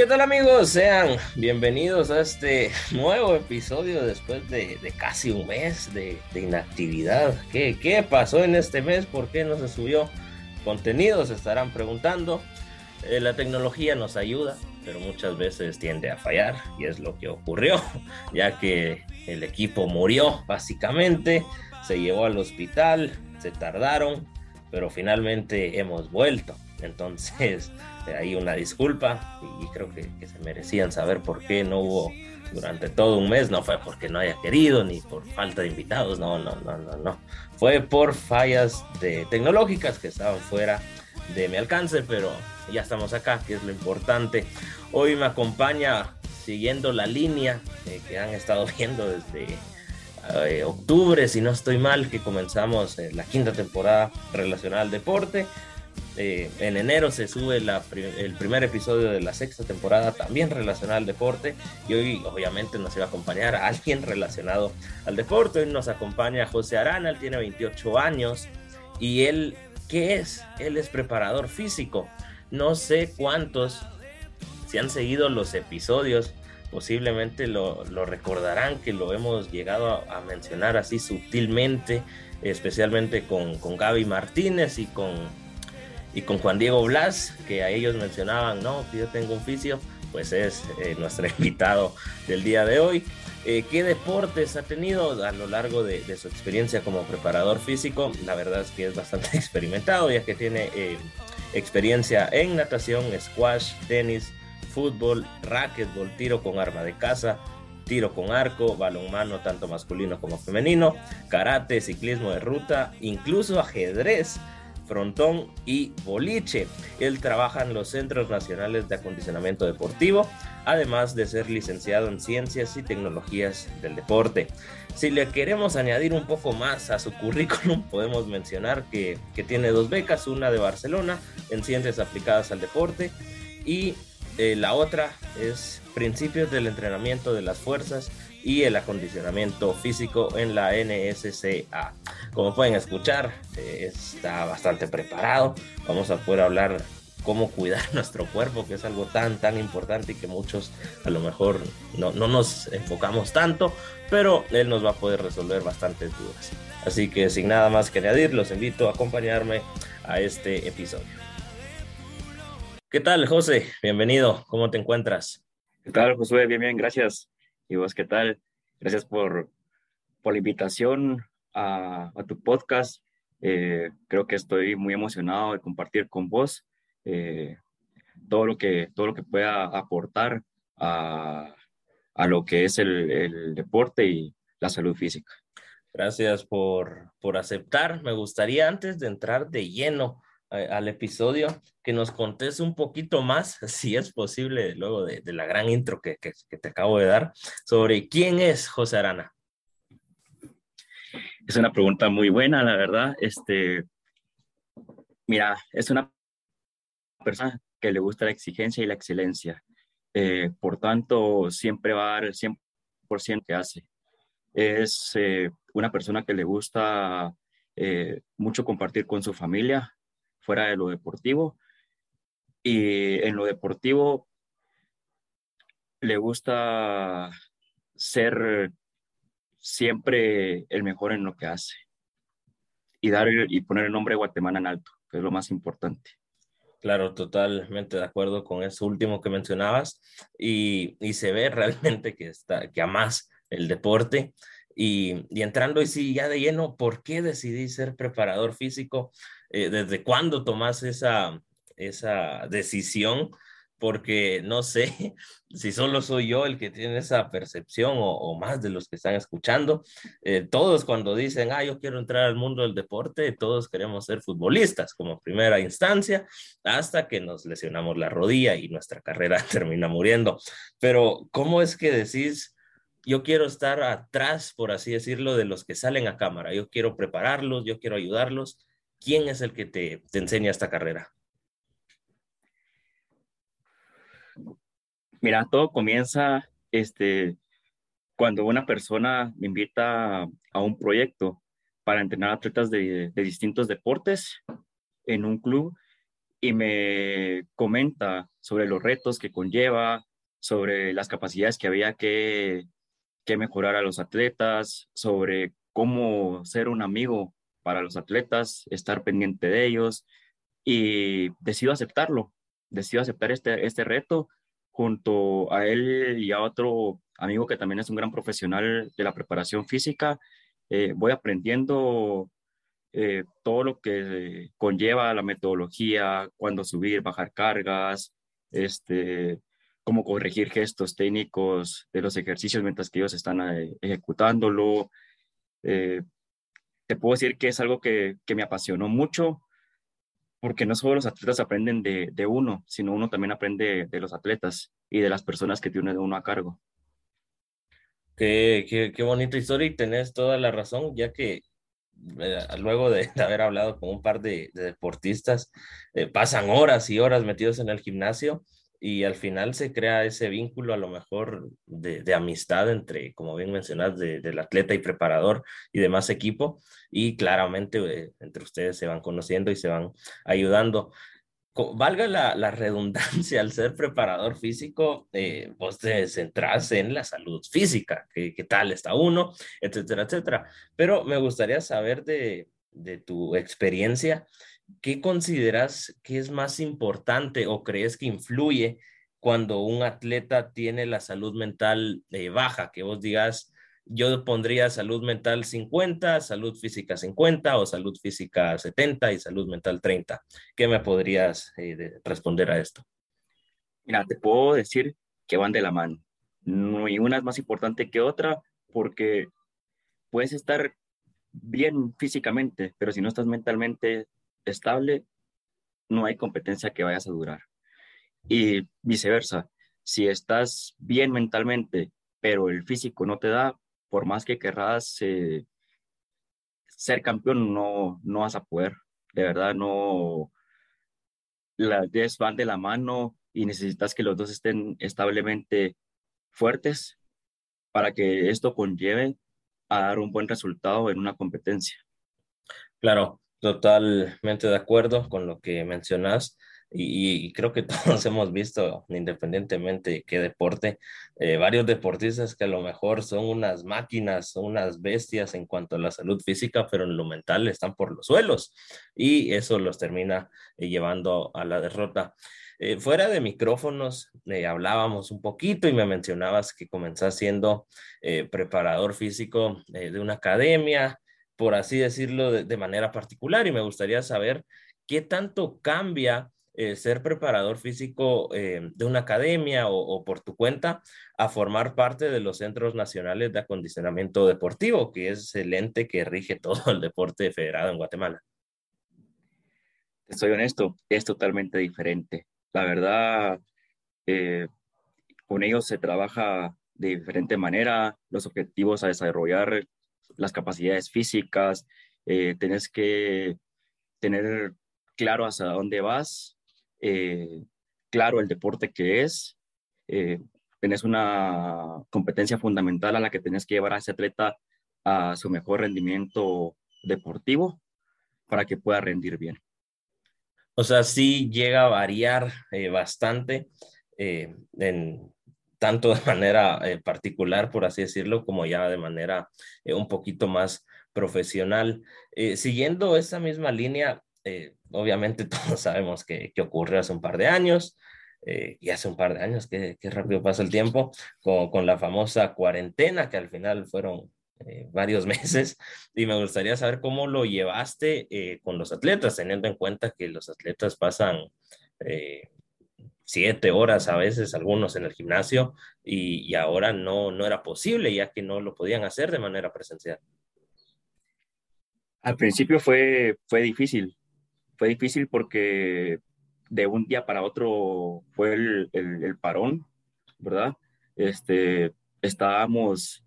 ¿Qué tal amigos? Sean bienvenidos a este nuevo episodio después de, casi un mes de, inactividad. ¿Qué, ¿Qué, pasó en este mes? ¿Por qué no se subió contenido? Se estarán preguntando. Eh, la tecnología nos ayuda, pero muchas veces tiende a fallar y es lo que ocurrió, ya que el equipo murió básicamente, se llevó al hospital, se tardaron, pero finalmente hemos vuelto. Entonces, hay una disculpa y creo que, se merecían saber por qué no hubo durante todo un mes. No fue porque no haya querido ni por falta de invitados, no, no, no, no, no. Fue por fallas de tecnológicas que estaban fuera de mi alcance, pero ya estamos acá, que es lo importante. Hoy me acompaña siguiendo la línea eh, que han estado viendo desde eh, octubre, si no estoy mal, que comenzamos eh, la quinta temporada relacionada al deporte. Eh, en enero se sube el primer episodio de la sexta temporada, también relacionado al deporte. Y hoy, obviamente, nos iba a acompañar a alguien relacionado al deporte. Hoy nos acompaña José Arana, él tiene 28 años. Y él, ¿qué es? Él es preparador físico. No sé cuántos, si han seguido los episodios, posiblemente lo, recordarán que lo hemos llegado a, mencionar así sutilmente, especialmente con, con Gaby Martínez y con y con Juan Diego Blas, que a ellos mencionaban, no, yo tengo un fisio, pues es eh, nuestro invitado del día de hoy. Eh, ¿Qué deportes ha tenido a lo largo de, su experiencia como preparador físico? La verdad es que es bastante experimentado, ya que tiene eh, experiencia en natación, squash, tenis, fútbol, racquetball, tiro con arma de caza, tiro con arco, balonmano tanto masculino como femenino, karate, ciclismo de ruta, incluso ajedrez frontón y boliche. Él trabaja en los Centros Nacionales de Acondicionamiento Deportivo, además de ser licenciado en Ciencias y Tecnologías del Deporte. Si le queremos añadir un poco más a su currículum, podemos mencionar que, tiene dos becas, una de Barcelona en Ciencias Aplicadas al Deporte y eh, la otra es Principios del Entrenamiento de las Fuerzas y el acondicionamiento físico en la NSCA. Como pueden escuchar, eh, está bastante preparado. Vamos a poder hablar cómo cuidar nuestro cuerpo, que es algo tan, tan importante y que muchos a lo mejor no, no nos enfocamos tanto, pero él nos va a poder resolver bastantes dudas. Así que sin nada más que añadir, los invito a acompañarme a este episodio. ¿Qué tal, José? Bienvenido. ¿Cómo te encuentras? ¿Qué tal, Josué? Bien, bien, gracias. ¿Y vos qué tal? Gracias por, por la invitación a, a tu podcast. Eh, creo que estoy muy emocionado de compartir con vos eh, todo, lo que, todo lo que pueda aportar a, a lo que es el, el, deporte y la salud física. Gracias por, por aceptar. Me gustaría antes de entrar de lleno al episodio, que nos contes un poquito más, si es posible, luego de, la gran intro que, te acabo de dar, sobre quién es José Arana. Es una pregunta muy buena, la verdad. Este, mira, es una persona que le gusta la exigencia y la excelencia. Eh, por tanto, siempre va a dar el 100% que hace. Es eh, una persona que le gusta eh, mucho compartir con su familia, fuera de lo deportivo. Y en lo deportivo le gusta ser siempre el mejor en lo que hace y dar y poner el nombre de Guatemala en alto, que es lo más importante. Claro, totalmente de acuerdo con eso último que mencionabas y, y se ve realmente que, está, que amas el deporte y, y entrando sí, ya de lleno, ¿por qué decidí ser preparador físico? Eh, ¿desde cuándo tomas esa, esa decisión? Porque no sé si solo soy yo el que tiene esa percepción o, más de los que están escuchando. Eh, todos cuando dicen, ah, yo quiero entrar al mundo del deporte, todos queremos ser futbolistas como primera instancia, hasta que nos lesionamos la rodilla y nuestra carrera termina muriendo. Pero, ¿cómo es que decís? Yo quiero estar atrás, por así decirlo, de los que salen a cámara. Yo quiero prepararlos, yo quiero ayudarlos. ¿quién es el que te, enseña esta carrera? Mira, todo comienza este, cuando una persona me invita a un proyecto para entrenar atletas de, distintos deportes en un club y me comenta sobre los retos que conlleva, sobre las capacidades que había que, mejorar a los atletas, sobre cómo ser un amigo para los atletas, estar pendiente de ellos y decido aceptarlo, decido aceptar este, este reto junto a él y a otro amigo que también es un gran profesional de la preparación física. Eh, voy aprendiendo eh, todo lo que conlleva la metodología, cuándo subir, bajar cargas, este, cómo corregir gestos técnicos de los ejercicios mientras que ellos están eh, ejecutándolo. te puedo decir que es algo que, que me apasionó mucho porque no solo los atletas aprenden de, de, uno, sino uno también aprende de los atletas y de las personas que tiene uno a cargo. Qué, qué, qué bonita historia y tenés toda la razón, ya que eh, luego de, haber hablado con un par de, deportistas, eh, pasan horas y horas metidos en el gimnasio y al final se crea ese vínculo a lo mejor de, amistad entre, como bien mencionas, de, del atleta y preparador y demás equipo y claramente eh, entre ustedes se van conociendo y se van ayudando. Valga la, la redundancia, al ser preparador físico, eh, vos te centrás en la salud física, qué, qué tal está uno, etcétera, etcétera. Pero me gustaría saber de, de tu experiencia ¿qué consideras que es más importante o crees que influye cuando un atleta tiene la salud mental eh, baja? Que vos digas, yo pondría salud mental 50, salud física 50 o salud física 70 y salud mental 30. ¿Qué me podrías eh, responder a esto? Mira, te puedo decir que van de la mano. No hay una es más importante que otra porque puedes estar bien físicamente, pero si no estás mentalmente estable, no hay competencia que vayas a durar. Y viceversa, si estás bien mentalmente, pero el físico no te da, por más que querrás eh, ser campeón, no, no vas a poder. De verdad, no. Las 10 van de la mano y necesitas que los dos estén establemente fuertes para que esto conlleve a dar un buen resultado en una competencia. Claro, Totalmente de acuerdo con lo que mencionas y, creo que todos hemos visto, independientemente de qué deporte, eh, varios deportistas que a lo mejor son unas máquinas, son unas bestias en cuanto a la salud física, pero en lo mental están por los suelos y eso los termina eh, llevando a la derrota. Eh, fuera de micrófonos, hablábamos un poquito y me mencionabas que comenzaste siendo preparador físico de una academia, por así decirlo, de, manera particular y me gustaría saber qué tanto cambia eh, ser preparador físico eh, de una academia o, por tu cuenta a formar parte de los Centros Nacionales de Acondicionamiento Deportivo, que es el ente que rige todo el deporte federado en Guatemala. Estoy honesto, es totalmente diferente. La verdad, eh, con ellos se trabaja de diferente manera, los objetivos a desarrollar las capacidades físicas, eh, tienes que tener claro hacia dónde vas, eh, claro el deporte que es, eh, tienes una competencia fundamental a la que tienes que llevar a ese atleta a su mejor rendimiento deportivo para que pueda rendir bien. O sea, sí llega a variar eh, bastante en tanto de manera eh, particular, por así decirlo, como ya de manera eh, un poquito más profesional. Eh, siguiendo esa misma línea, obviamente todos sabemos que, que, ocurrió hace un par de años, y hace un par de años, que, rápido pasa el tiempo, con, con, la famosa cuarentena, que al final fueron varios meses, y me gustaría saber cómo lo llevaste con los atletas, teniendo en cuenta que los atletas pasan siete horas a veces algunos en el gimnasio y, ahora no, no era posible ya que no lo podían hacer de manera presencial. Al principio fue, fue difícil, fue difícil porque de un día para otro fue el, el, parón, ¿verdad? Este, estábamos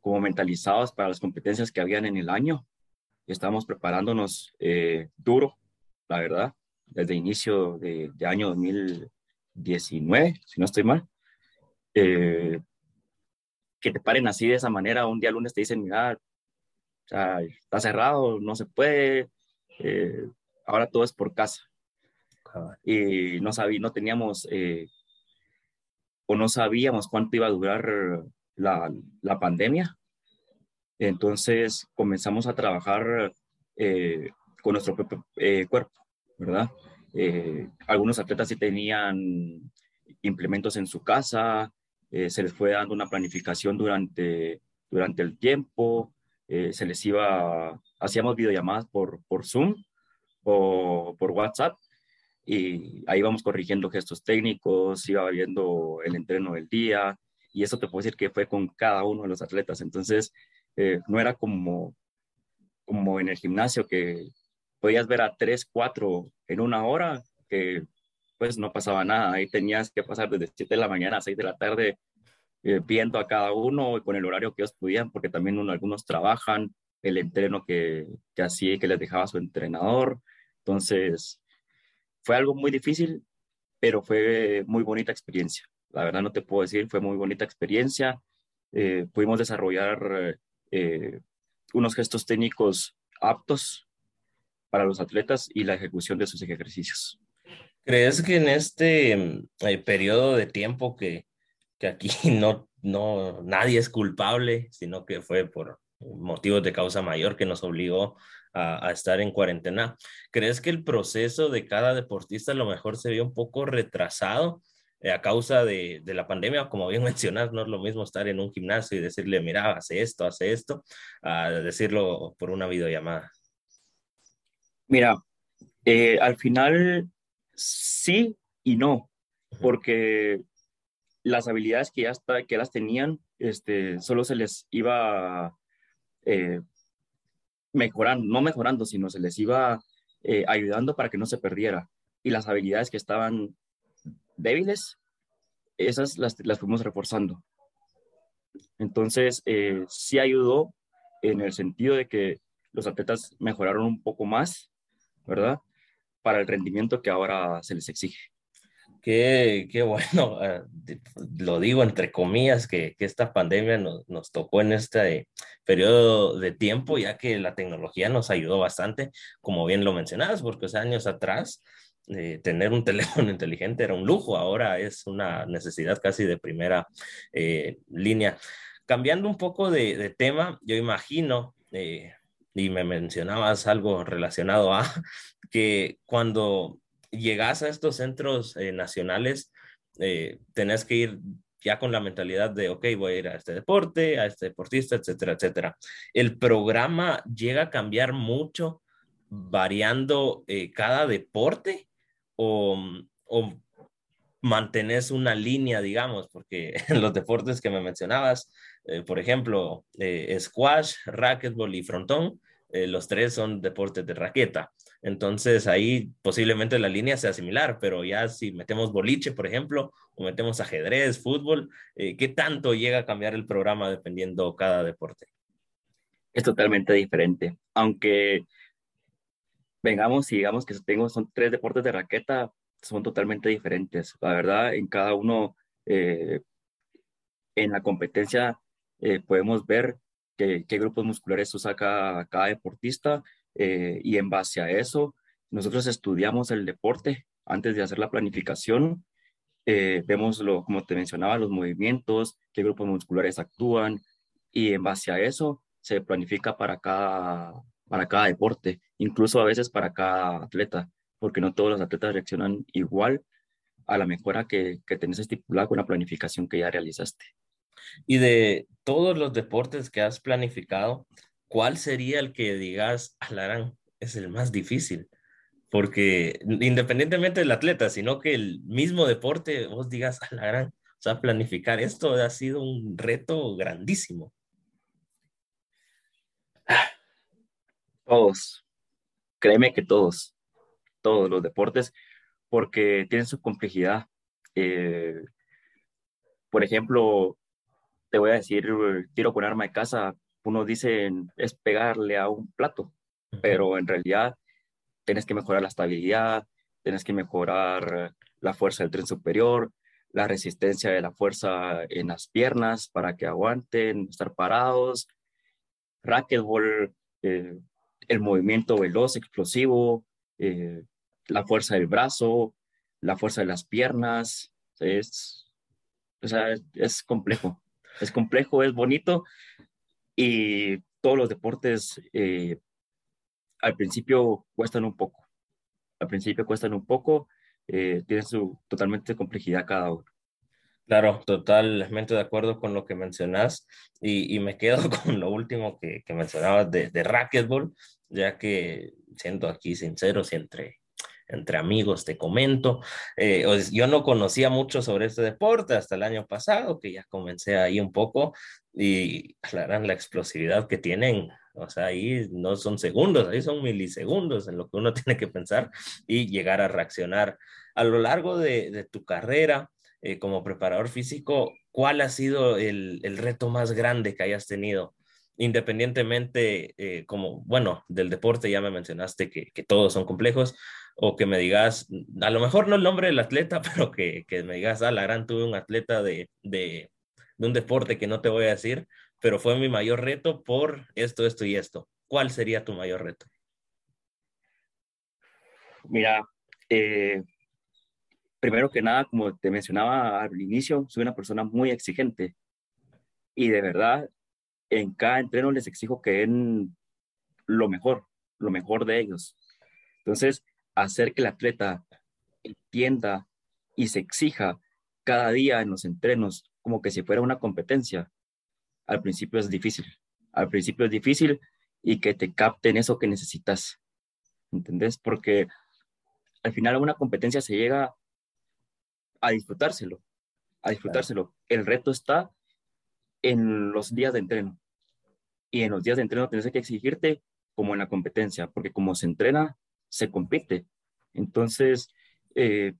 como mentalizados para las competencias que habían en el año. Estábamos preparándonos eh, duro, la verdad, desde inicio de, de año 2000, 19, si no estoy mal, eh, que te paren así de esa manera, un día lunes te dicen, mira, está cerrado, no se puede, eh, ahora todo es por casa. y no, sabí, no teníamos eh, o no sabíamos cuánto iba a durar la, la pandemia. Entonces comenzamos a trabajar eh, con nuestro propio eh, cuerpo, ¿verdad? Algunos atletas sí tenían implementos en su casa, se les fue dando una planificación durante, durante el tiempo, se les iba, hacíamos videollamadas por, por Zoom o por WhatsApp y ahí vamos corrigiendo gestos técnicos, iba viendo el entreno del día y eso te puedo decir que fue con cada uno de los atletas. Entonces, eh, no era como, como en el gimnasio que podías ver a tres, cuatro en una hora, que pues no pasaba nada. Ahí tenías que pasar desde 7 de la mañana a 6 de la tarde eh, viendo a cada uno con el horario que ellos podían, porque también algunos trabajan, el entreno que, que hacía y que les dejaba su entrenador. Entonces, fue algo muy difícil, pero fue muy bonita experiencia. La verdad no te puedo decir, fue muy bonita experiencia. Eh, pudimos desarrollar eh, unos gestos técnicos aptos para los atletas y la ejecución de sus ejercicios. ¿Crees que en este eh, periodo de tiempo que, que aquí no, no, nadie es culpable, sino que fue por motivos de causa mayor que nos obligó a, estar en cuarentena. ¿Crees que el proceso de cada deportista a lo mejor se vio un poco retrasado eh, a causa de, de, la pandemia? Como bien mencionas, no es lo mismo estar en un gimnasio y decirle, mira, hace esto, hace esto, a decirlo por una videollamada. Mira, eh, al final sí y no, porque las habilidades que ya está, que las tenían, este, solo se les iba eh, mejorando, no mejorando, sino se les iba eh, ayudando para que no se perdiera. Y las habilidades que estaban débiles, esas las, las fuimos reforzando. Entonces, eh, sí ayudó en el sentido de que los atletas mejoraron un poco más, ¿verdad? Para el rendimiento que ahora se les exige. Qué, qué bueno, eh, lo digo entre comillas, que, que esta pandemia nos, nos, tocó en este periodo de tiempo, ya que la tecnología nos ayudó bastante, como bien lo mencionabas, porque hace años atrás eh, tener un teléfono inteligente era un lujo, ahora es una necesidad casi de primera eh, línea. Cambiando un poco de, de tema, yo imagino, y me mencionabas algo relacionado a que cuando llegas a estos centros eh, nacionales, eh, tenés que ir ya con la mentalidad de, ok, voy a ir a este deporte, a este deportista, etcétera, etcétera. El programa llega a cambiar mucho variando eh, cada deporte o, o mantenés una línea, digamos, porque en los deportes que me mencionabas, por ejemplo, squash, racquetball y frontón, los tres son deportes de raqueta. Entonces ahí posiblemente la línea sea similar, pero ya si metemos boliche, por ejemplo, o metemos ajedrez, fútbol, eh, ¿qué tanto llega a cambiar el programa dependiendo cada deporte? Es totalmente diferente. Aunque vengamos y digamos que tengo, son tres deportes de raqueta, son totalmente diferentes. La verdad, en cada uno, eh, en la competencia, eh, podemos ver qué, qué grupos musculares usa cada, cada deportista eh, y en base a eso, nosotros estudiamos el deporte antes de hacer la planificación. Vemos, lo, como te mencionaba, los movimientos, qué grupos musculares actúan y en base a eso se planifica para cada, para cada deporte, incluso a veces para cada atleta, porque no todos los atletas reaccionan igual a la mejora que, que tenés estipulada con la planificación que ya realizaste. Y de todos los deportes que has planificado, ¿cuál sería el que digas, Alarán, es el más difícil? Porque independientemente del atleta, sino que el mismo deporte, vos digas, Alarán, o sea, planificar esto ha sido un reto grandísimo. Todos, créeme que todos, todos los deportes, porque tienen su complejidad. Eh, por ejemplo, te voy a decir, tiro con arma de casa, uno dice es pegarle a un plato, pero en realidad tienes que mejorar la estabilidad, tienes que mejorar la fuerza del tren superior, la resistencia de la fuerza en las piernas para que aguanten, estar parados, racquetball, eh, el movimiento veloz, explosivo, eh, la fuerza del brazo, la fuerza de las piernas, es, o sea, es complejo, es complejo, es bonito y todos los deportes eh, al principio cuestan un poco, al principio cuestan un poco, eh, tienen su totalmente complejidad cada uno. Claro, totalmente de acuerdo con lo que mencionas y, y me quedo con lo último que, que mencionabas de, de racquetball, ya que siendo aquí sinceros y entre, entre amigos te comento, eh, yo no conocía mucho sobre este deporte hasta el año pasado, que ya comencé ahí un poco y aclaran la explosividad que tienen. O sea, ahí no son segundos, ahí son milisegundos en lo que uno tiene que pensar y llegar a reaccionar. A lo largo de, tu carrera, eh, como preparador físico, ¿cuál ha sido el, reto más grande que hayas tenido? Independientemente, eh, como, bueno, del deporte ya me mencionaste que, todos son complejos, o que me digas, a lo mejor no el nombre del atleta, pero que, que me digas, ah, la gran tuve un atleta de, de, un deporte que no te voy a decir, pero fue mi mayor reto por esto, esto y esto. ¿Cuál sería tu mayor reto? Mira, eh, primero que nada, como te mencionaba al inicio, soy una persona muy exigente y de verdad en cada entreno les exijo que den lo mejor, lo mejor de ellos. Entonces, hacer que el atleta entienda y se exija cada día en los entrenos como que si fuera una competencia, al principio es difícil. Al principio es difícil y que te capten eso que necesitas. ¿Entendés? Porque al final a una competencia se llega a disfrutárselo, a disfrutárselo. El reto está en los días de entreno. Y en los días de entreno tienes que exigirte como en la competencia, porque como se entrena, se compite. Entonces, eh,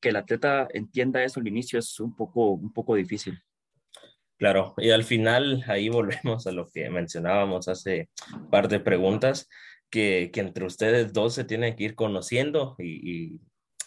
que el atleta entienda eso al inicio es un poco, un poco difícil. Claro, y al final ahí volvemos a lo que mencionábamos hace un par de preguntas, que, que entre ustedes dos se tienen que ir conociendo y,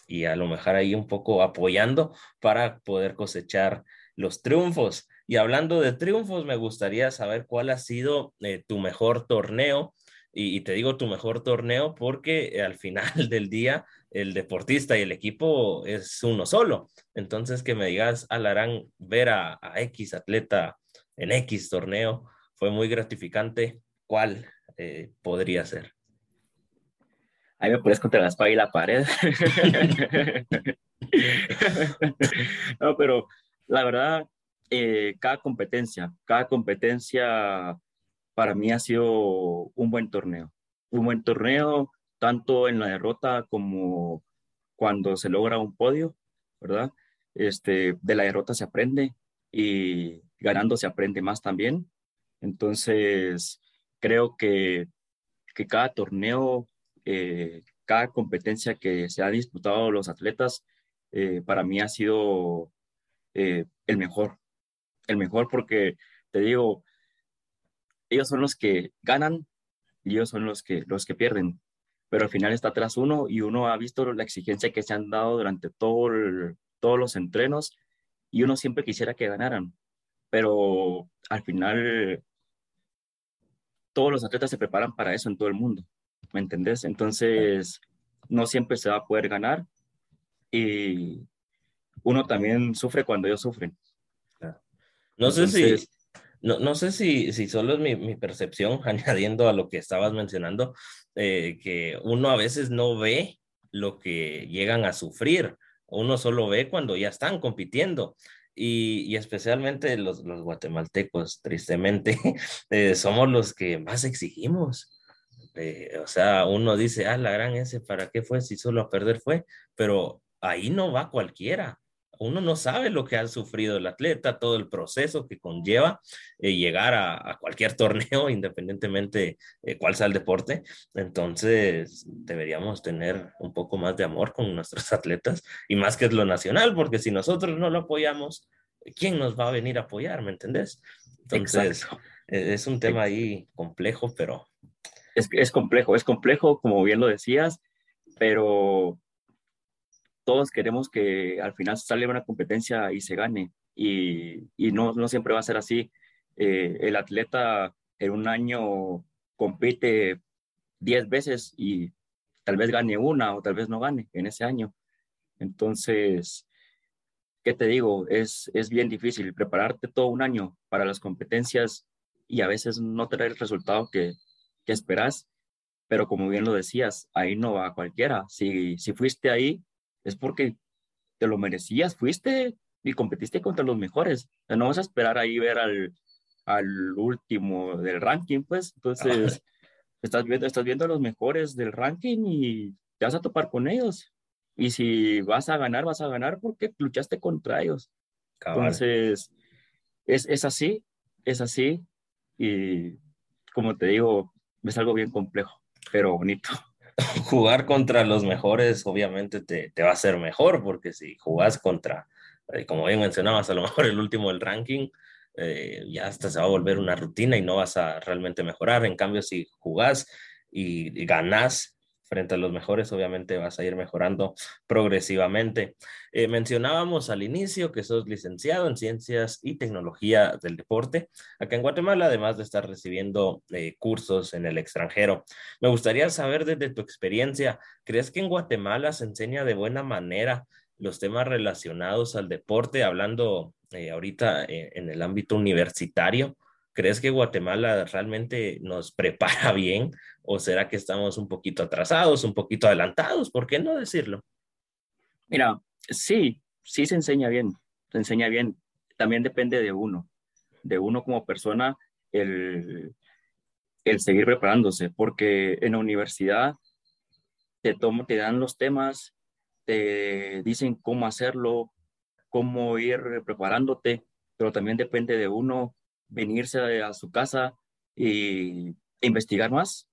y, a lo mejor ahí un poco apoyando para poder cosechar los triunfos. Y hablando de triunfos, me gustaría saber cuál ha sido eh, tu mejor torneo. Y, y, te digo tu mejor torneo porque al final del día el deportista y el equipo es uno solo. Entonces que me digas, Alarán, ver a, a X atleta en X torneo fue muy gratificante. ¿Cuál eh, podría ser? ahí me pones contra la espalda y la pared. no, pero la verdad, eh, cada competencia, cada competencia para mí ha sido un buen torneo. Un buen torneo, tanto en la derrota como cuando se logra un podio, ¿verdad? Este, de la derrota se aprende y ganando se aprende más también. Entonces, creo que, que cada torneo eh, cada competencia que se ha disputado los atletas, eh, para mí ha sido eh, el mejor. El mejor porque, te digo, ellos son los que ganan y ellos son los que, los que pierden. Pero al final está atrás uno y uno ha visto la exigencia que se han dado durante todo todos los entrenos y uno siempre quisiera que ganaran. Pero al final todos los atletas se preparan para eso en todo el mundo. ¿me entendés? Entonces, no siempre se va a poder ganar y uno también sufre cuando ellos sufren. No sé si, no, no, sé si, si solo es mi, mi, percepción, añadiendo a lo que estabas mencionando, eh, que uno a veces no ve lo que llegan a sufrir, uno solo ve cuando ya están compitiendo. Y, y especialmente los, los, guatemaltecos, tristemente, eh, somos los que más exigimos. Eh, o sea, uno dice, ah, la gran ese, ¿para qué fue si solo a perder fue? Pero ahí no va cualquiera. Uno no sabe lo que ha sufrido el atleta, todo el proceso que conlleva eh, llegar a, a, cualquier torneo, independientemente eh, cuál sea el deporte. Entonces, deberíamos tener un poco más de amor con nuestros atletas y más que es lo nacional, porque si nosotros no lo apoyamos, ¿quién nos va a venir a apoyar? ¿Me entendés? Entonces, Exacto. es un tema ahí complejo, pero es, es complejo, es complejo, como bien lo decías, pero todos queremos que al final salga una competencia y se gane. Y, y no, no, siempre va a ser así. Eh, el atleta en un año compite 10 veces y tal vez gane una o tal vez no gane en ese año. Entonces, ¿qué te digo? Es, es bien difícil prepararte todo un año para las competencias y a veces no tener el resultado que, que esperas, pero como bien lo decías, ahí no va cualquiera. Si, si fuiste ahí, es porque te lo merecías, fuiste y competiste contra los mejores. no vas a esperar ahí ver al, al último del ranking, pues. Entonces, estás viendo, estás viendo a los mejores del ranking y te vas a topar con ellos. Y si vas a ganar, vas a ganar porque luchaste contra ellos. Entonces, es, es así, es así. Y como te digo, es algo bien complejo, pero bonito. Jugar contra los mejores obviamente te, te va a hacer mejor, porque si jugás contra, eh, como bien mencionabas, a lo mejor el último del ranking, eh, ya hasta se va a volver una rutina y no vas a realmente mejorar. En cambio, si jugás y, y ganás frente a los mejores, obviamente vas a ir mejorando progresivamente. Eh, mencionábamos al inicio que sos licenciado en Ciencias y Tecnología del Deporte acá en Guatemala, además de estar recibiendo eh, cursos en el extranjero. Me gustaría saber desde tu experiencia, ¿crees que en Guatemala se enseña de buena manera los temas relacionados al deporte, hablando eh, ahorita en el ámbito universitario? ¿Crees que Guatemala realmente nos prepara bien o será que estamos un poquito atrasados, un poquito adelantados? ¿Por qué no decirlo? Mira, sí, sí se enseña bien, se enseña bien. También depende de uno, de uno como persona, el, el seguir preparándose, porque en la universidad te, tomo, te dan los temas, te dicen cómo hacerlo, cómo ir preparándote, pero también depende de uno venirse a su casa y investigar más,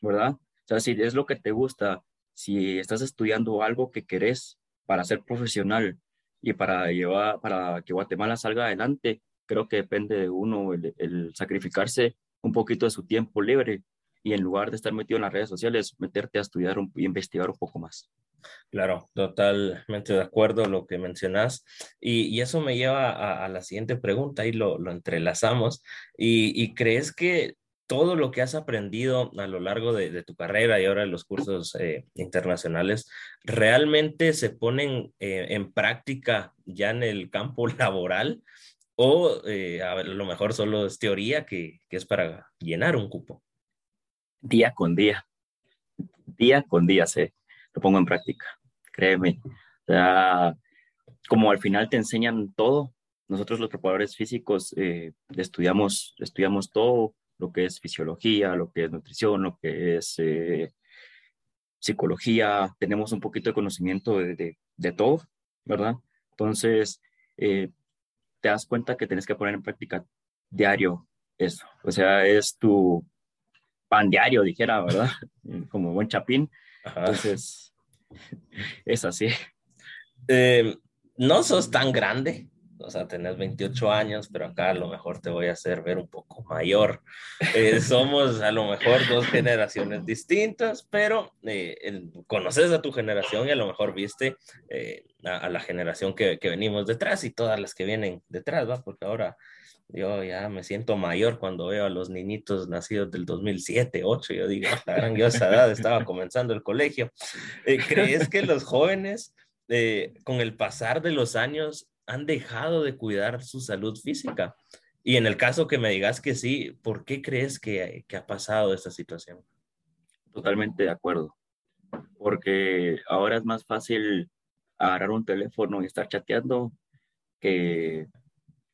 ¿verdad? O sea, si es lo que te gusta, si estás estudiando algo que querés para ser profesional y para llevar, para que Guatemala salga adelante, creo que depende de uno el, sacrificarse un poquito de su tiempo libre y en lugar de estar metido en las redes sociales, meterte a estudiar y investigar un poco más. Claro, totalmente de acuerdo lo que mencionas. Y, eso me lleva a, la siguiente pregunta y lo, entrelazamos. Y, crees que todo lo que has aprendido a lo largo de, tu carrera y ahora en los cursos eh, internacionales realmente se ponen eh, en práctica ya en el campo laboral? ¿O eh, a lo mejor solo es teoría que, que es para llenar un cupo? Día con día, día con día se, lo pongo en práctica, créeme. O sea, como al final te enseñan todo, nosotros los preparadores físicos eh, estudiamos, estudiamos todo, lo que es fisiología, lo que es nutrición, lo que es eh, psicología, tenemos un poquito de conocimiento de, de, todo, ¿verdad? Entonces, eh, te das cuenta que tienes que poner en práctica diario eso, o sea, es tu pan diario, dijera, ¿verdad? Como buen chapín. Entonces, es así. Eh, no sos tan grande, o sea, tenés 28 años, pero acá a lo mejor te voy a hacer ver un poco mayor. Eh, somos a lo mejor dos generaciones distintas, pero eh, conoces a tu generación y a lo mejor viste a, la generación que, que, venimos detrás y todas las que vienen detrás, ¿va? Porque ahora yo ya me siento mayor cuando veo a los niñitos nacidos del 2007, 2008. Yo digo, la gran esa edad estaba comenzando el colegio. Eh, ¿Crees que los jóvenes, eh, con el pasar de los años, han dejado de cuidar su salud física? Y en el caso que me digas que sí, ¿por qué crees que, que ha pasado esta situación? Totalmente de acuerdo. Porque ahora es más fácil agarrar un teléfono y estar chateando que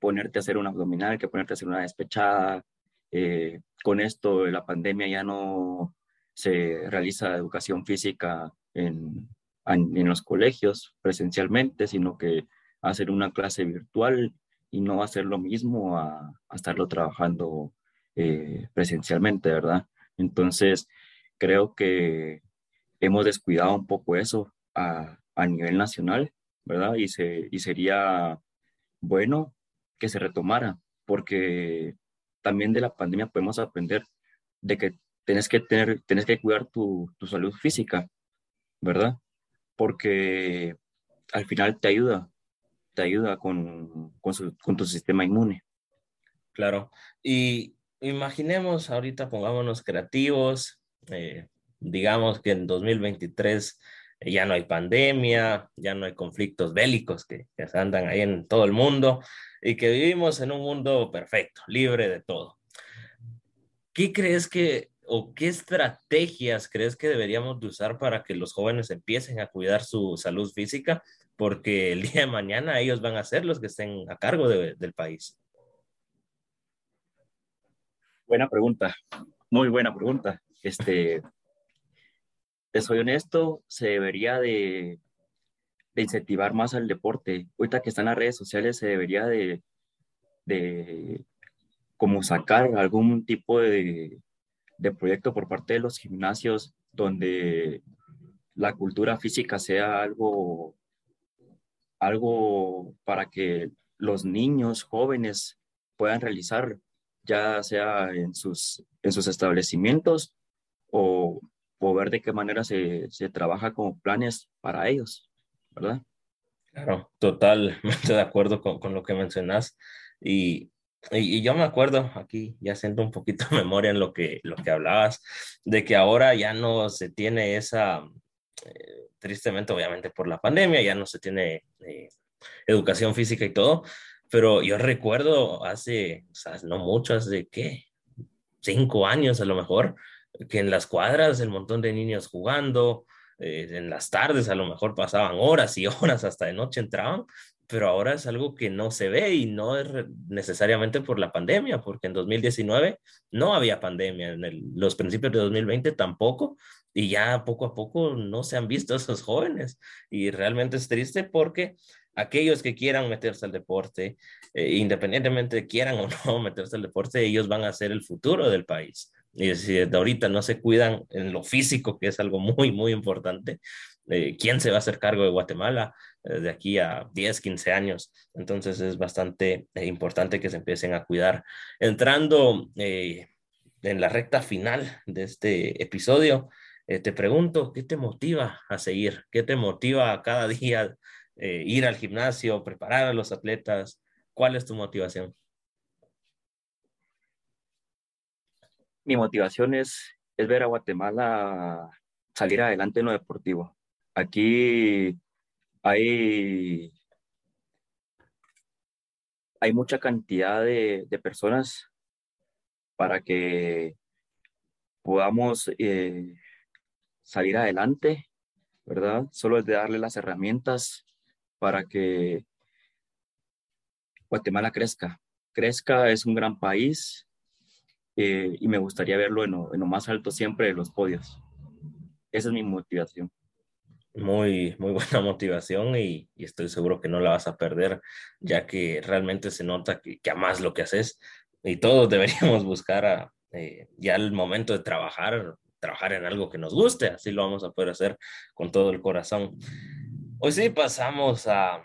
ponerte a hacer un abdominal, que ponerte a hacer una despechada. Eh, con esto la pandemia ya no se realiza educación física en, en, los colegios presencialmente, sino que hacer una clase virtual y no hacer lo mismo a, estarlo trabajando eh, presencialmente, ¿verdad? Entonces, creo que hemos descuidado un poco eso a, a nivel nacional, ¿verdad? Y, se, y sería bueno que se retomara, porque también de la pandemia podemos aprender de que tienes que tener, tienes que cuidar tu, tu salud física, ¿verdad? Porque al final te ayuda, te ayuda con, con, su, con tu sistema inmune. Claro. Y imaginemos ahorita, pongámonos creativos, eh, digamos que en 2023 ya no hay pandemia, ya no hay conflictos bélicos que, que andan ahí en todo el mundo y que vivimos en un mundo perfecto, libre de todo. ¿Qué crees que o qué estrategias crees que deberíamos de usar para que los jóvenes empiecen a cuidar su salud física? Porque el día de mañana ellos van a ser los que estén a cargo del país. Buena pregunta, muy buena pregunta. Este, te soy honesto, se debería de, incentivar más al deporte. Ahorita que están las redes sociales, se debería de, de como sacar algún tipo de, de proyecto por parte de los gimnasios donde la cultura física sea algo, algo para que los niños jóvenes puedan realizar, ya sea en sus, en sus establecimientos o, o ver de qué manera se, se trabaja como planes para ellos, ¿verdad? Claro, totalmente de acuerdo con, con lo que mencionas. Y, y, yo me acuerdo aquí, ya siento un poquito de memoria en lo que, lo que hablabas, de que ahora ya no se tiene esa, eh, tristemente obviamente por la pandemia, ya no se tiene eh, educación física y todo, pero yo recuerdo hace, o sea, no mucho, hace qué, cinco años a lo mejor, que en las cuadras el montón de niños jugando, eh, en las tardes a lo mejor pasaban horas y horas hasta de noche entraban pero ahora es algo que no se ve y no es necesariamente por la pandemia, porque en 2019 no había pandemia, en los principios de 2020 tampoco, y ya poco a poco no se han visto esos jóvenes. Y realmente es triste porque aquellos que quieran meterse al deporte, eh, independientemente quieran o no meterse al deporte, ellos van a ser el futuro del país. Y si de ahorita no se cuidan en lo físico, que es algo muy, muy importante, eh, ¿quién se va a hacer cargo de Guatemala? Eh, de aquí a 10, 15 años. Entonces es bastante eh, importante que se empiecen a cuidar. Entrando en la recta final de este episodio, te pregunto, ¿qué te motiva a seguir? ¿Qué te motiva a cada día ir al gimnasio, preparar a los atletas? ¿Cuál es tu motivación? Mi motivación es, es ver a Guatemala salir adelante en lo deportivo. Aquí hay, hay mucha cantidad de, personas para que podamos eh, salir adelante, ¿verdad? Solo es de darle las herramientas para que Guatemala crezca. Crezca, es un gran país eh, y me gustaría verlo en lo, en lo más alto siempre de los podios. Esa es mi motivación muy, muy buena motivación y, estoy seguro que no la vas a perder, ya que realmente se nota que, que amas lo que haces y todos deberíamos buscar a, eh, ya el momento de trabajar, trabajar en algo que nos guste, así lo vamos a poder hacer con todo el corazón. Hoy sí pasamos a,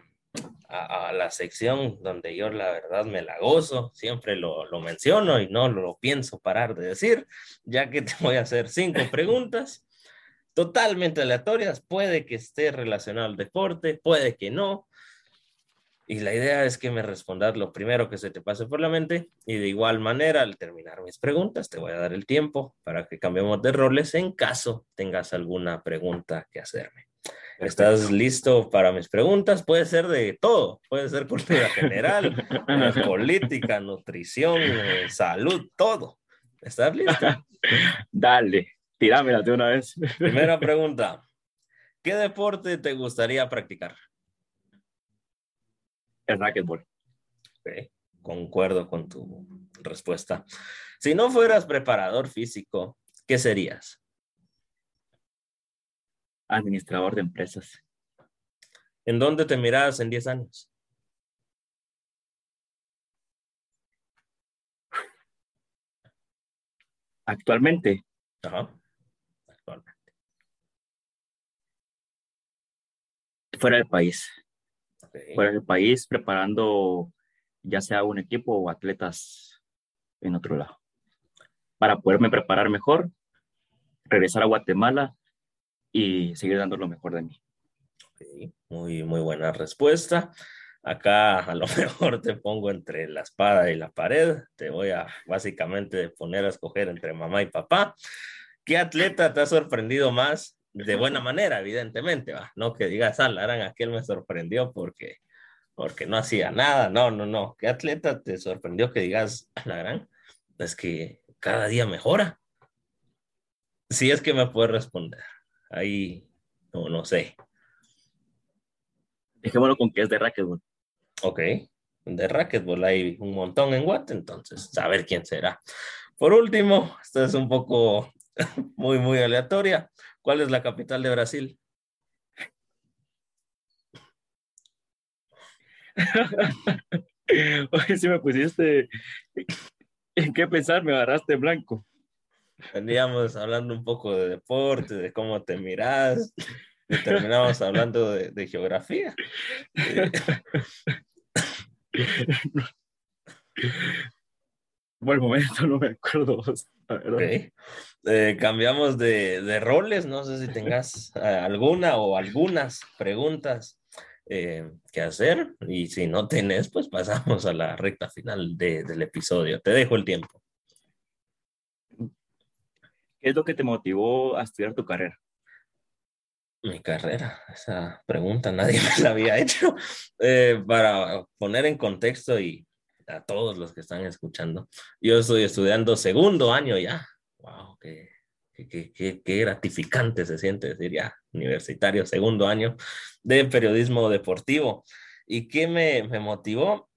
la sección donde yo la verdad me la gozo, siempre lo, lo menciono y no lo pienso parar de decir, ya que te voy a hacer cinco preguntas totalmente aleatorias. Puede que esté relacionado al deporte, puede que no. Y la idea es que me respondas lo primero que se te pase por la mente y de igual manera al terminar mis preguntas te voy a dar el tiempo para que cambiemos de roles en caso tengas alguna pregunta que hacerme. ¿Estás listo para mis preguntas? Puede ser de todo, puede ser cultura general, eh, política, nutrición, eh, salud, todo. ¿Estás listo? Dale. Tirámela de una vez. Primera pregunta. ¿Qué deporte te gustaría practicar? El racquetball. concuerdo con tu respuesta. Si no fueras preparador físico, ¿qué serías? Administrador de empresas. ¿En dónde te miras en 10 años? Actualmente. Ajá. Fuera del país. Fuera del país, preparando ya sea un equipo o atletas en otro lado. Para poderme preparar mejor, regresar a Guatemala y seguir dando lo mejor de mí. Muy, muy buena respuesta. Acá a lo mejor te pongo entre la espada y la pared. Te voy a básicamente poner a escoger entre mamá y papá. ¿qué atleta te ha sorprendido más de buena manera, evidentemente, va? No que digas, ah, Laran, aquel me sorprendió porque, porque no hacía nada. No, no, no. ¿Qué atleta te sorprendió que digas, ah, la? Es que cada día mejora. Si es que me puedes responder. Ahí, no, no sé. Dejémoslo con que es de racquetball. Ok, de racquetball hay un montón en Watt, entonces, saber quién será. Por último, esto es un poco muy, muy aleatoria. ¿Cuál es la capital de Brasil? Oye, si me pusiste en qué pensar, me agarraste en blanco. Veníamos hablando un poco de deporte, de cómo te miras, y terminamos hablando de, geografía. Buen momento, no me acuerdo. Eh, cambiamos de, roles, no sé si tengas eh, alguna o algunas preguntas eh, que hacer y si no tenés, pues pasamos a la recta final del episodio. Te dejo el tiempo. ¿Qué es lo que te motivó a estudiar tu carrera? Mi carrera, esa pregunta nadie me la había hecho. para poner en contexto y a todos los que están escuchando, yo estoy estudiando segundo año ya wow, qué, qué, qué, gratificante se siente decir ya, universitario, segundo año de periodismo deportivo. ¿Y qué me, me motivó?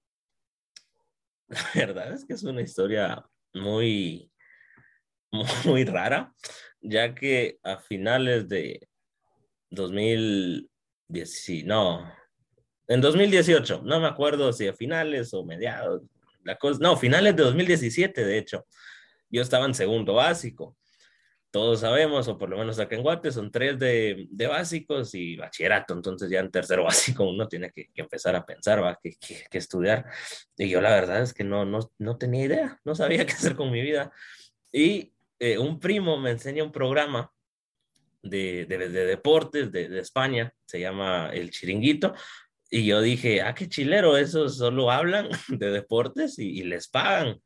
La verdad es que es una historia muy, muy rara, ya que a finales de 2010, no, en 2018, no me acuerdo si a finales o mediados, la cosa, no, finales de 2017, de hecho, yo estaba en segundo básico. Todos sabemos, o por lo menos acá en Guate, son tres de, de básicos y bachillerato. Entonces ya en tercero básico uno tiene que, que empezar a pensar, va, que, que, estudiar. Y yo la verdad es que no, no, no tenía idea, no sabía qué hacer con mi vida. Y eh, un primo me enseña un programa de, de, de deportes de, España, se llama El Chiringuito, y yo dije, ah, qué chilero, esos solo hablan de deportes y, les pagan.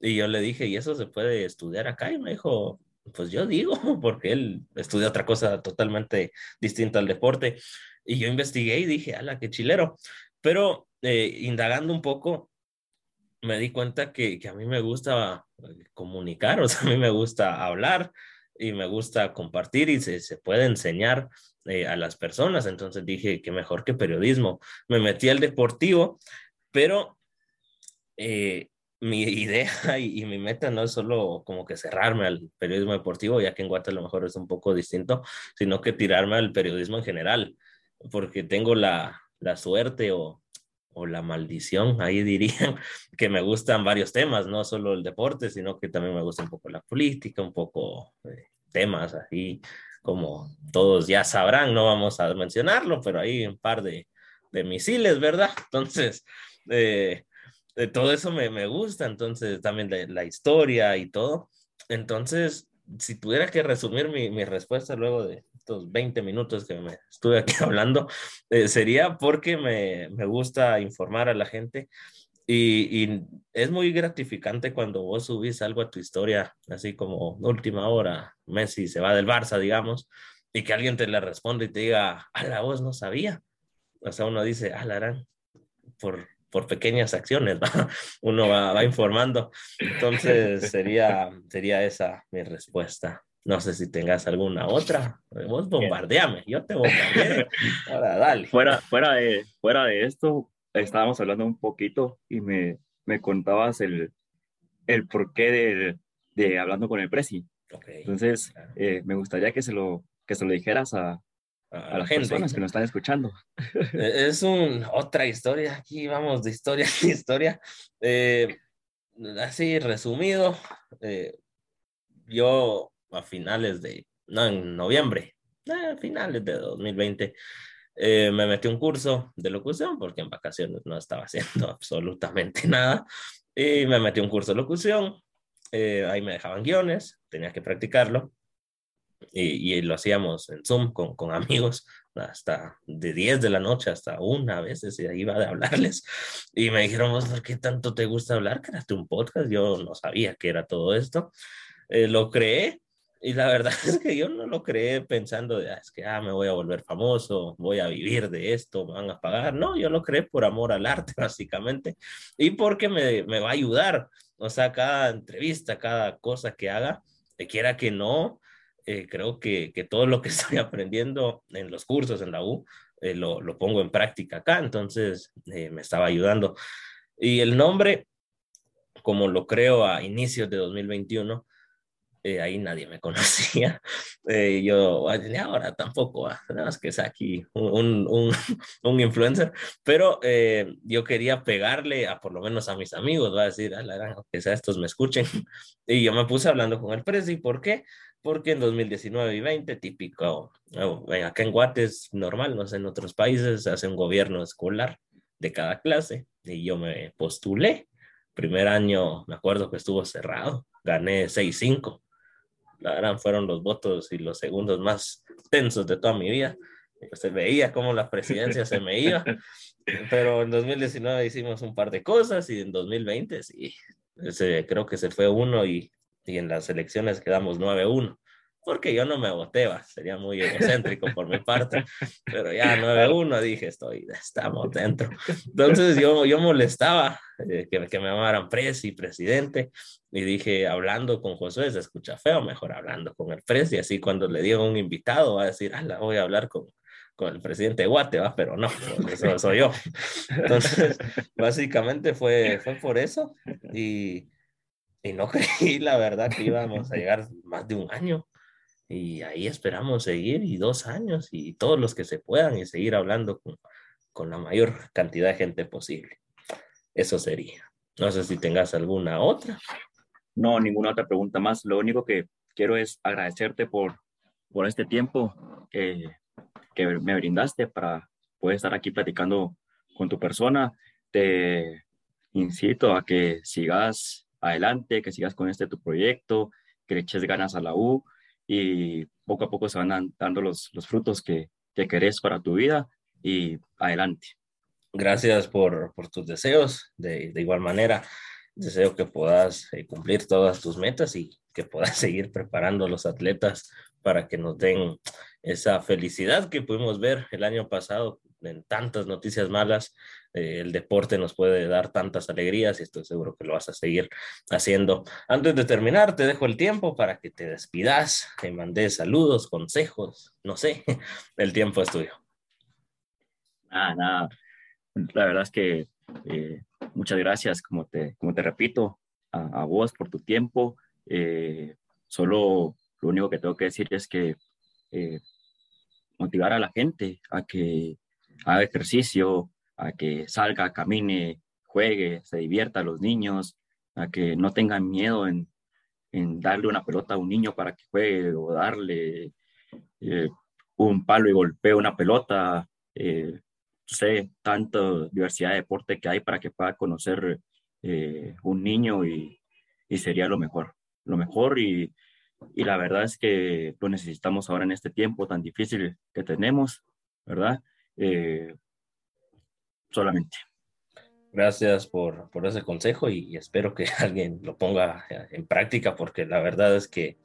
Y yo le dije, ¿y eso se puede estudiar acá? Y me dijo, pues yo digo, porque él estudia otra cosa totalmente distinta al deporte. Y yo investigué y dije, ala, qué chilero. Pero eh, indagando un poco, me di cuenta que, que, a mí me gusta comunicar, o sea, a mí me gusta hablar y me gusta compartir y se, se puede enseñar eh, a las personas. Entonces dije, que mejor que periodismo. Me metí al deportivo, pero eh, mi idea y, mi meta no es solo como que cerrarme al periodismo deportivo, ya que en Guatemala a lo mejor es un poco distinto, sino que tirarme al periodismo en general, porque tengo la, la suerte o, o la maldición, ahí dirían, que me gustan varios temas, no solo el deporte, sino que también me gusta un poco la política, un poco eh, temas así como todos ya sabrán, no vamos a mencionarlo, pero hay un par de, de misiles, ¿verdad? Entonces, eh, todo eso me, me, gusta, entonces también la, la, historia y todo. Entonces, si tuviera que resumir mi, mi, respuesta luego de estos 20 minutos que me estuve aquí hablando, eh, sería porque me, me, gusta informar a la gente y, es muy gratificante cuando vos subís algo a tu historia, así como última hora, Messi se va del Barça, digamos, y que alguien te le responde y te diga, a la voz no sabía. O sea, uno dice, ah, la por por pequeñas acciones, ¿va? uno va, va, informando. Entonces sería, sería esa mi respuesta. No sé si tengas alguna otra. Vos bombardeame, yo te bombardeé. Ahora, dale. Fuera, fuera, de, fuera de esto, estábamos hablando un poquito y me, me contabas el, el porqué de, de hablando con el Presi. Okay, Entonces, eh, me gustaría que se lo, que se lo dijeras a, a, la gente. personas que nos están escuchando. E, es un, otra historia, aquí vamos de historia en historia. Eh, así resumido, eh, yo a finales de, no, en noviembre, a finales de 2020, eh, me metí un curso de locución porque en vacaciones no estaba haciendo absolutamente nada y me metí un curso de locución. Eh, ahí me dejaban guiones, tenía que practicarlo y, y, lo hacíamos en Zoom con, con, amigos hasta de 10 de la noche hasta una a veces y iba de hablarles y me dijeron, ¿por qué tanto te gusta hablar? Creaste un podcast, yo no sabía que era todo esto. Eh, lo creé Y la verdad es que yo no lo creé pensando de, ah, es que ah, me voy a volver famoso, voy a vivir de esto, me van a pagar. No, yo lo creé por amor al arte, básicamente, y porque me, me va a ayudar. O sea, cada entrevista, cada cosa que haga, quiera que no, eh, creo que, que, todo lo que estoy aprendiendo en los cursos en la U, eh, lo, lo, pongo en práctica acá, entonces eh, me estaba ayudando. Y el nombre, como lo creo a inicios de 2021, eh, ahí nadie me conocía. Eh, yo, ahora tampoco, nada más que es aquí un, un, un influencer, pero eh, yo quería pegarle a por lo menos a mis amigos, va a decir, a la que sea estos me escuchen. Y yo me puse hablando con el Prezi, ¿por qué? Porque en 2019 y 20, típico, oh, acá en Guate es normal, no sé, en otros países se hace un gobierno escolar de cada clase y yo me postulé. Primer año, me acuerdo que estuvo cerrado, gané 6-5 la verdad fueron los votos y los segundos más tensos de toda mi vida. Se veía cómo la presidencia se me iba, pero en 2019 hicimos un par de cosas y en 2020 sí, ese, creo que se fue uno y, y en las elecciones quedamos 9-1 porque yo no me voté, sería muy egocéntrico por mi parte, pero ya 9-1 dije, estoy, estamos dentro. Entonces yo, yo molestaba eh, que, que, me llamaran presi, presidente, y dije, hablando con Josué se escucha feo, mejor hablando con el presi, así cuando le digo a un invitado va a decir, ah, voy a hablar con, con el presidente de Guate, ¿va? pero no, eso soy yo. Entonces, básicamente fue, fue por eso, y, y no creí, la verdad, que íbamos a llegar más de un año y ahí esperamos seguir y dos años y todos los que se puedan y seguir hablando con, con la mayor cantidad de gente posible. Eso sería. No sé si tengas alguna otra. No, ninguna otra pregunta más. Lo único que quiero es agradecerte por, por este tiempo que, que me brindaste para poder estar aquí platicando con tu persona. Te incito a que sigas adelante, que sigas con este tu proyecto, que le eches ganas a la U y poco a poco se van dando los, los frutos que, que querés para tu vida y adelante. Gracias por, por tus deseos. De, de, igual manera, deseo que puedas eh, cumplir todas tus metas y que puedas seguir preparando a los atletas para que nos den esa felicidad que pudimos ver el año pasado en tantas noticias malas, eh, el deporte nos puede dar tantas alegrías y estoy seguro que lo vas a seguir haciendo. Antes de terminar, te dejo el tiempo para que te despidas, te mandes saludos, consejos, no sé, el tiempo es tuyo. Ah, nada, la verdad es que eh, muchas gracias, como te, como te repito, a, vos por tu tiempo. Eh, solo lo único que tengo que decir es que motivar a la gente a que haga ejercicio, a que salga, camine, juegue, se divierta a los niños, a que no tengan miedo en, en darle una pelota a un niño para que juegue o darle eh, un palo y golpee una pelota. Eh, sé tanta diversidad de deporte que hay para que pueda conocer eh, un niño y, y, sería lo mejor, lo mejor y, y la verdad es que lo necesitamos ahora en este tiempo tan difícil que tenemos, ¿verdad? Eh, solamente. Gracias por, por ese consejo y, espero que alguien lo ponga en práctica porque la verdad es que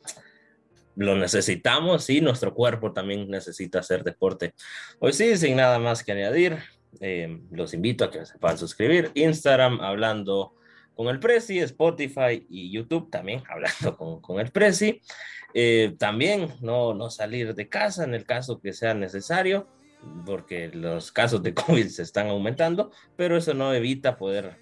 lo necesitamos y nuestro cuerpo también necesita hacer deporte. Hoy sí, sin nada más que añadir, eh, los invito a que se puedan suscribir. Instagram hablando con el Prezi, Spotify y YouTube también hablando con, con el Prezi. Eh, también no, no salir de casa en el caso que sea necesario porque los casos de COVID se están aumentando, pero eso no evita poder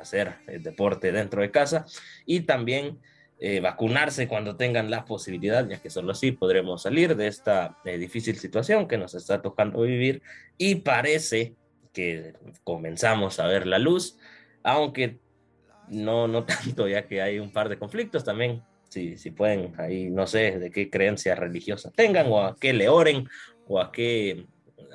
hacer el deporte dentro de casa y también eh, vacunarse cuando tengan la posibilidad, ya que solo así podremos salir de esta eh, difícil situación que nos está tocando vivir y parece que comenzamos a ver la luz, aunque no, no tanto, ya que hay un par de conflictos también. Si, si pueden, ahí no sé de qué creencia religiosa tengan o a qué le oren o a qué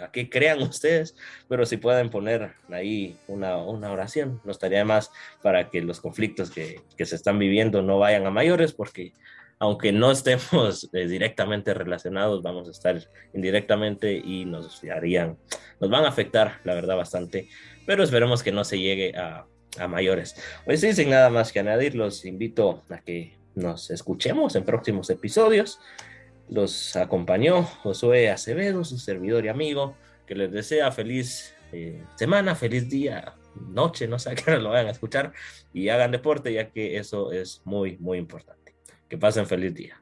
a qué crean ustedes, pero si pueden poner ahí una, una oración, no estaría más para que los conflictos que, que, se están viviendo no vayan a mayores, porque aunque no estemos eh, directamente relacionados, vamos a estar indirectamente y nos harían, nos van a afectar, la verdad, bastante, pero esperemos que no se llegue a, a mayores. Pues sí, sin nada más que añadir, los invito a que nos escuchemos en próximos episodios. Los acompañó Josué Acevedo, su servidor y amigo, que les desea feliz eh, semana, feliz día, noche, no sé a qué hora lo vayan a escuchar y hagan deporte, ya que eso es muy, muy importante. Que pasen feliz día.